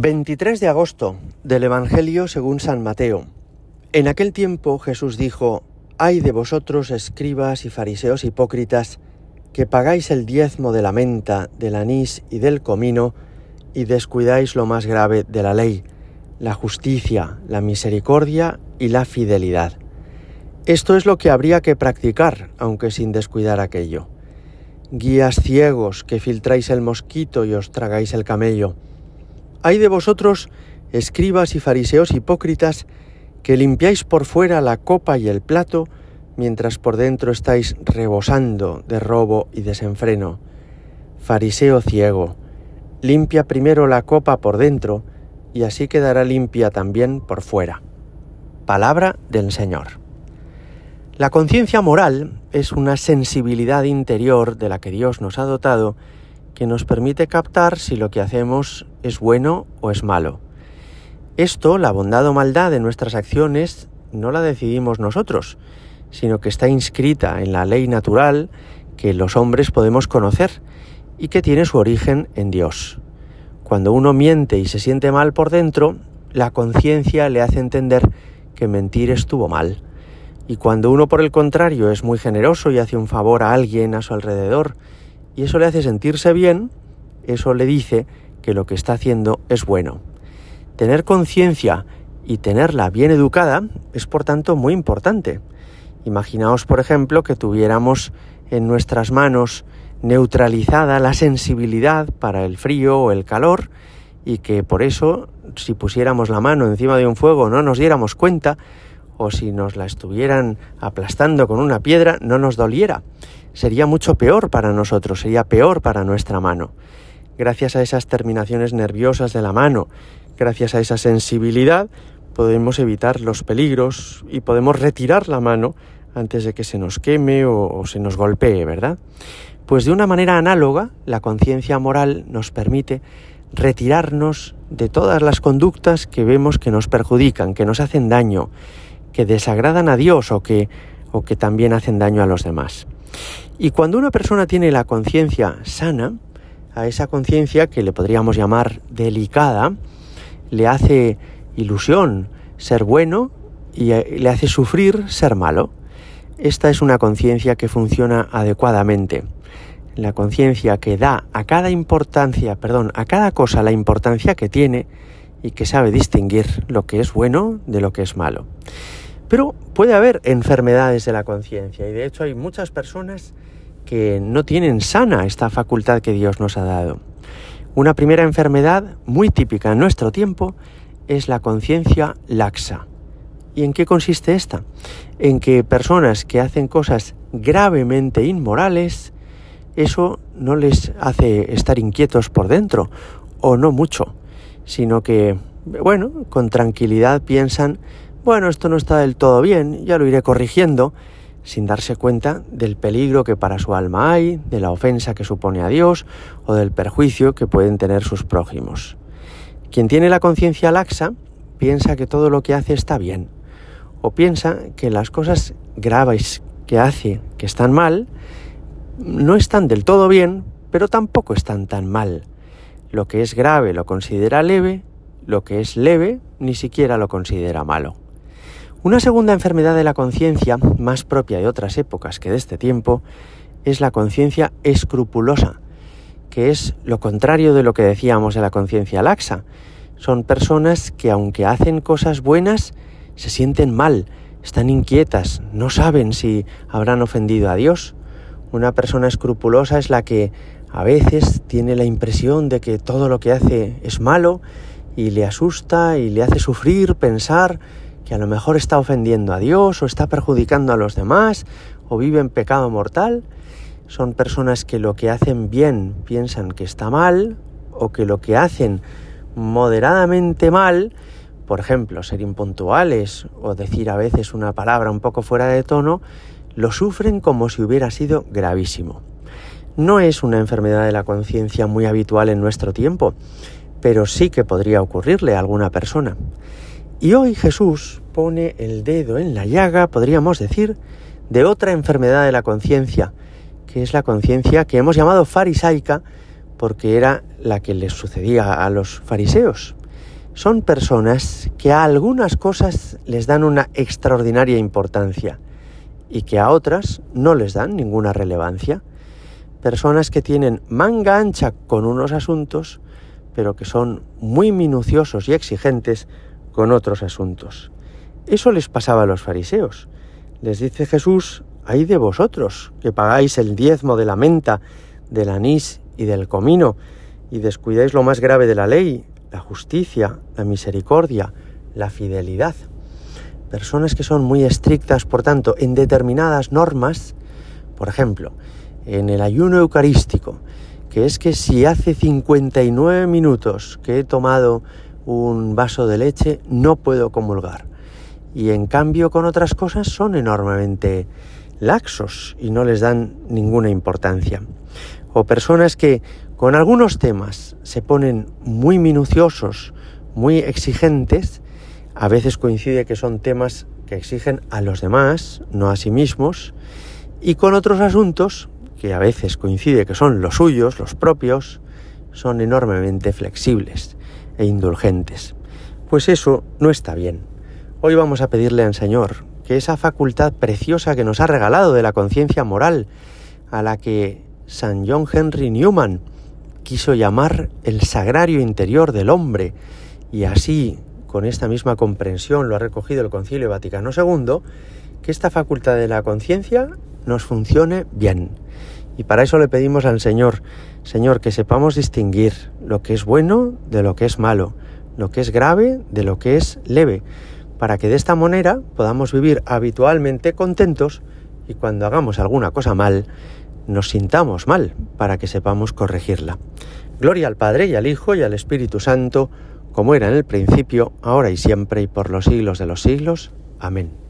23 de agosto del Evangelio según San Mateo. En aquel tiempo Jesús dijo, Ay de vosotros, escribas y fariseos hipócritas, que pagáis el diezmo de la menta, del anís y del comino, y descuidáis lo más grave de la ley, la justicia, la misericordia y la fidelidad. Esto es lo que habría que practicar, aunque sin descuidar aquello. Guías ciegos que filtráis el mosquito y os tragáis el camello hay de vosotros, escribas y fariseos hipócritas, que limpiáis por fuera la copa y el plato, mientras por dentro estáis rebosando de robo y desenfreno. Fariseo ciego, limpia primero la copa por dentro, y así quedará limpia también por fuera. Palabra del Señor. La conciencia moral es una sensibilidad interior de la que Dios nos ha dotado que nos permite captar si lo que hacemos es bueno o es malo. Esto, la bondad o maldad de nuestras acciones, no la decidimos nosotros, sino que está inscrita en la ley natural que los hombres podemos conocer y que tiene su origen en Dios. Cuando uno miente y se siente mal por dentro, la conciencia le hace entender que mentir estuvo mal. Y cuando uno por el contrario es muy generoso y hace un favor a alguien a su alrededor, y eso le hace sentirse bien, eso le dice que lo que está haciendo es bueno. Tener conciencia y tenerla bien educada es por tanto muy importante. Imaginaos, por ejemplo, que tuviéramos en nuestras manos neutralizada la sensibilidad para el frío o el calor y que por eso si pusiéramos la mano encima de un fuego no nos diéramos cuenta o si nos la estuvieran aplastando con una piedra no nos doliera sería mucho peor para nosotros, sería peor para nuestra mano. Gracias a esas terminaciones nerviosas de la mano, gracias a esa sensibilidad, podemos evitar los peligros y podemos retirar la mano antes de que se nos queme o, se nos golpee, ¿verdad? Pues de una manera análoga, la conciencia moral nos permite retirarnos de todas las conductas que vemos que nos perjudican, que nos hacen daño, que desagradan a Dios o que, o que también hacen daño a los demás. Y cuando una persona tiene la conciencia sana, a esa conciencia que le podríamos llamar delicada, le hace ilusión ser bueno y eh, le hace sufrir ser malo. Esta es una conciencia que funciona adecuadamente. La conciencia que da a cada importancia, perdón, a cada cosa la importancia que tiene y que sabe distinguir lo que es bueno de lo que es malo. Pero puede haber enfermedades de la conciencia y de hecho hay muchas personas que no tienen sana esta facultad que Dios nos ha dado. Una primera enfermedad muy típica en nuestro tiempo es la conciencia laxa. ¿Y en qué consiste esta? En que personas que hacen cosas gravemente inmorales, eso no les hace estar inquietos por dentro, o no mucho, sino que, bueno, con tranquilidad piensan, bueno, esto no está del todo bien, ya lo iré corrigiendo, sin darse cuenta del peligro que para su alma hay, de la ofensa que supone a Dios o del perjuicio que pueden tener sus prójimos. Quien tiene la conciencia laxa piensa que todo lo que hace está bien, o piensa que las cosas graves que hace, que están mal, no están del todo bien, pero tampoco están tan mal. Lo que es grave lo considera leve, lo que es leve ni siquiera lo considera malo. Una segunda enfermedad de la conciencia, más propia de otras épocas que de este tiempo, es la conciencia escrupulosa, que es lo contrario de lo que decíamos de la conciencia laxa. Son personas que aunque hacen cosas buenas, se sienten mal, están inquietas, no saben si habrán ofendido a Dios. Una persona escrupulosa es la que a veces tiene la impresión de que todo lo que hace es malo y le asusta y le hace sufrir, pensar que a lo mejor está ofendiendo a Dios o está perjudicando a los demás o vive en pecado mortal. Son personas que lo que hacen bien piensan que está mal o que lo que hacen moderadamente mal, por ejemplo, ser impuntuales o decir a veces una palabra un poco fuera de tono, lo sufren como si hubiera sido gravísimo. No es una enfermedad de la conciencia muy habitual en nuestro tiempo, pero sí que podría ocurrirle a alguna persona. Y hoy Jesús pone el dedo en la llaga, podríamos decir, de otra enfermedad de la conciencia, que es la conciencia que hemos llamado farisaica porque era la que les sucedía a los fariseos. son personas que a algunas cosas les dan una extraordinaria importancia y que a otras no les dan ninguna relevancia. Personas que tienen manga ancha con unos asuntos, pero que son muy minuciosos y exigentes con otros asuntos. Eso les pasaba a los fariseos. Les dice Jesús, hay de vosotros, que pagáis el diezmo de la menta, del anís y del comino, y descuidáis lo más grave de la ley, la justicia, la misericordia, la fidelidad. Personas que son muy estrictas, por tanto, en determinadas normas, por ejemplo, en el ayuno eucarístico, que es que si hace 59 minutos que he tomado un vaso de leche, no puedo comulgar. Y en cambio con otras cosas son enormemente laxos y no les dan ninguna importancia. O personas que con algunos temas se ponen muy minuciosos, muy exigentes, a veces coincide que son temas que exigen a los demás, no a sí mismos, y con otros asuntos, que a veces coincide que son los suyos, los propios, son enormemente flexibles e indulgentes. Pues eso no está bien. Hoy vamos a pedirle al Señor que esa facultad preciosa que nos ha regalado de la conciencia moral, a la que San John Henry Newman quiso llamar el sagrario interior del hombre, y así, con esta misma comprensión, lo ha recogido el Concilio Vaticano II, que esta facultad de la conciencia nos funcione bien. Y para eso le pedimos al Señor, Señor, que sepamos distinguir lo que es bueno de lo que es malo, lo que es grave de lo que es leve, para que de esta manera podamos vivir habitualmente contentos y cuando hagamos alguna cosa mal, nos sintamos mal para que sepamos corregirla. Gloria al Padre y al Hijo y al Espíritu Santo, como era en el principio, ahora y siempre y por los siglos de los siglos. Amén.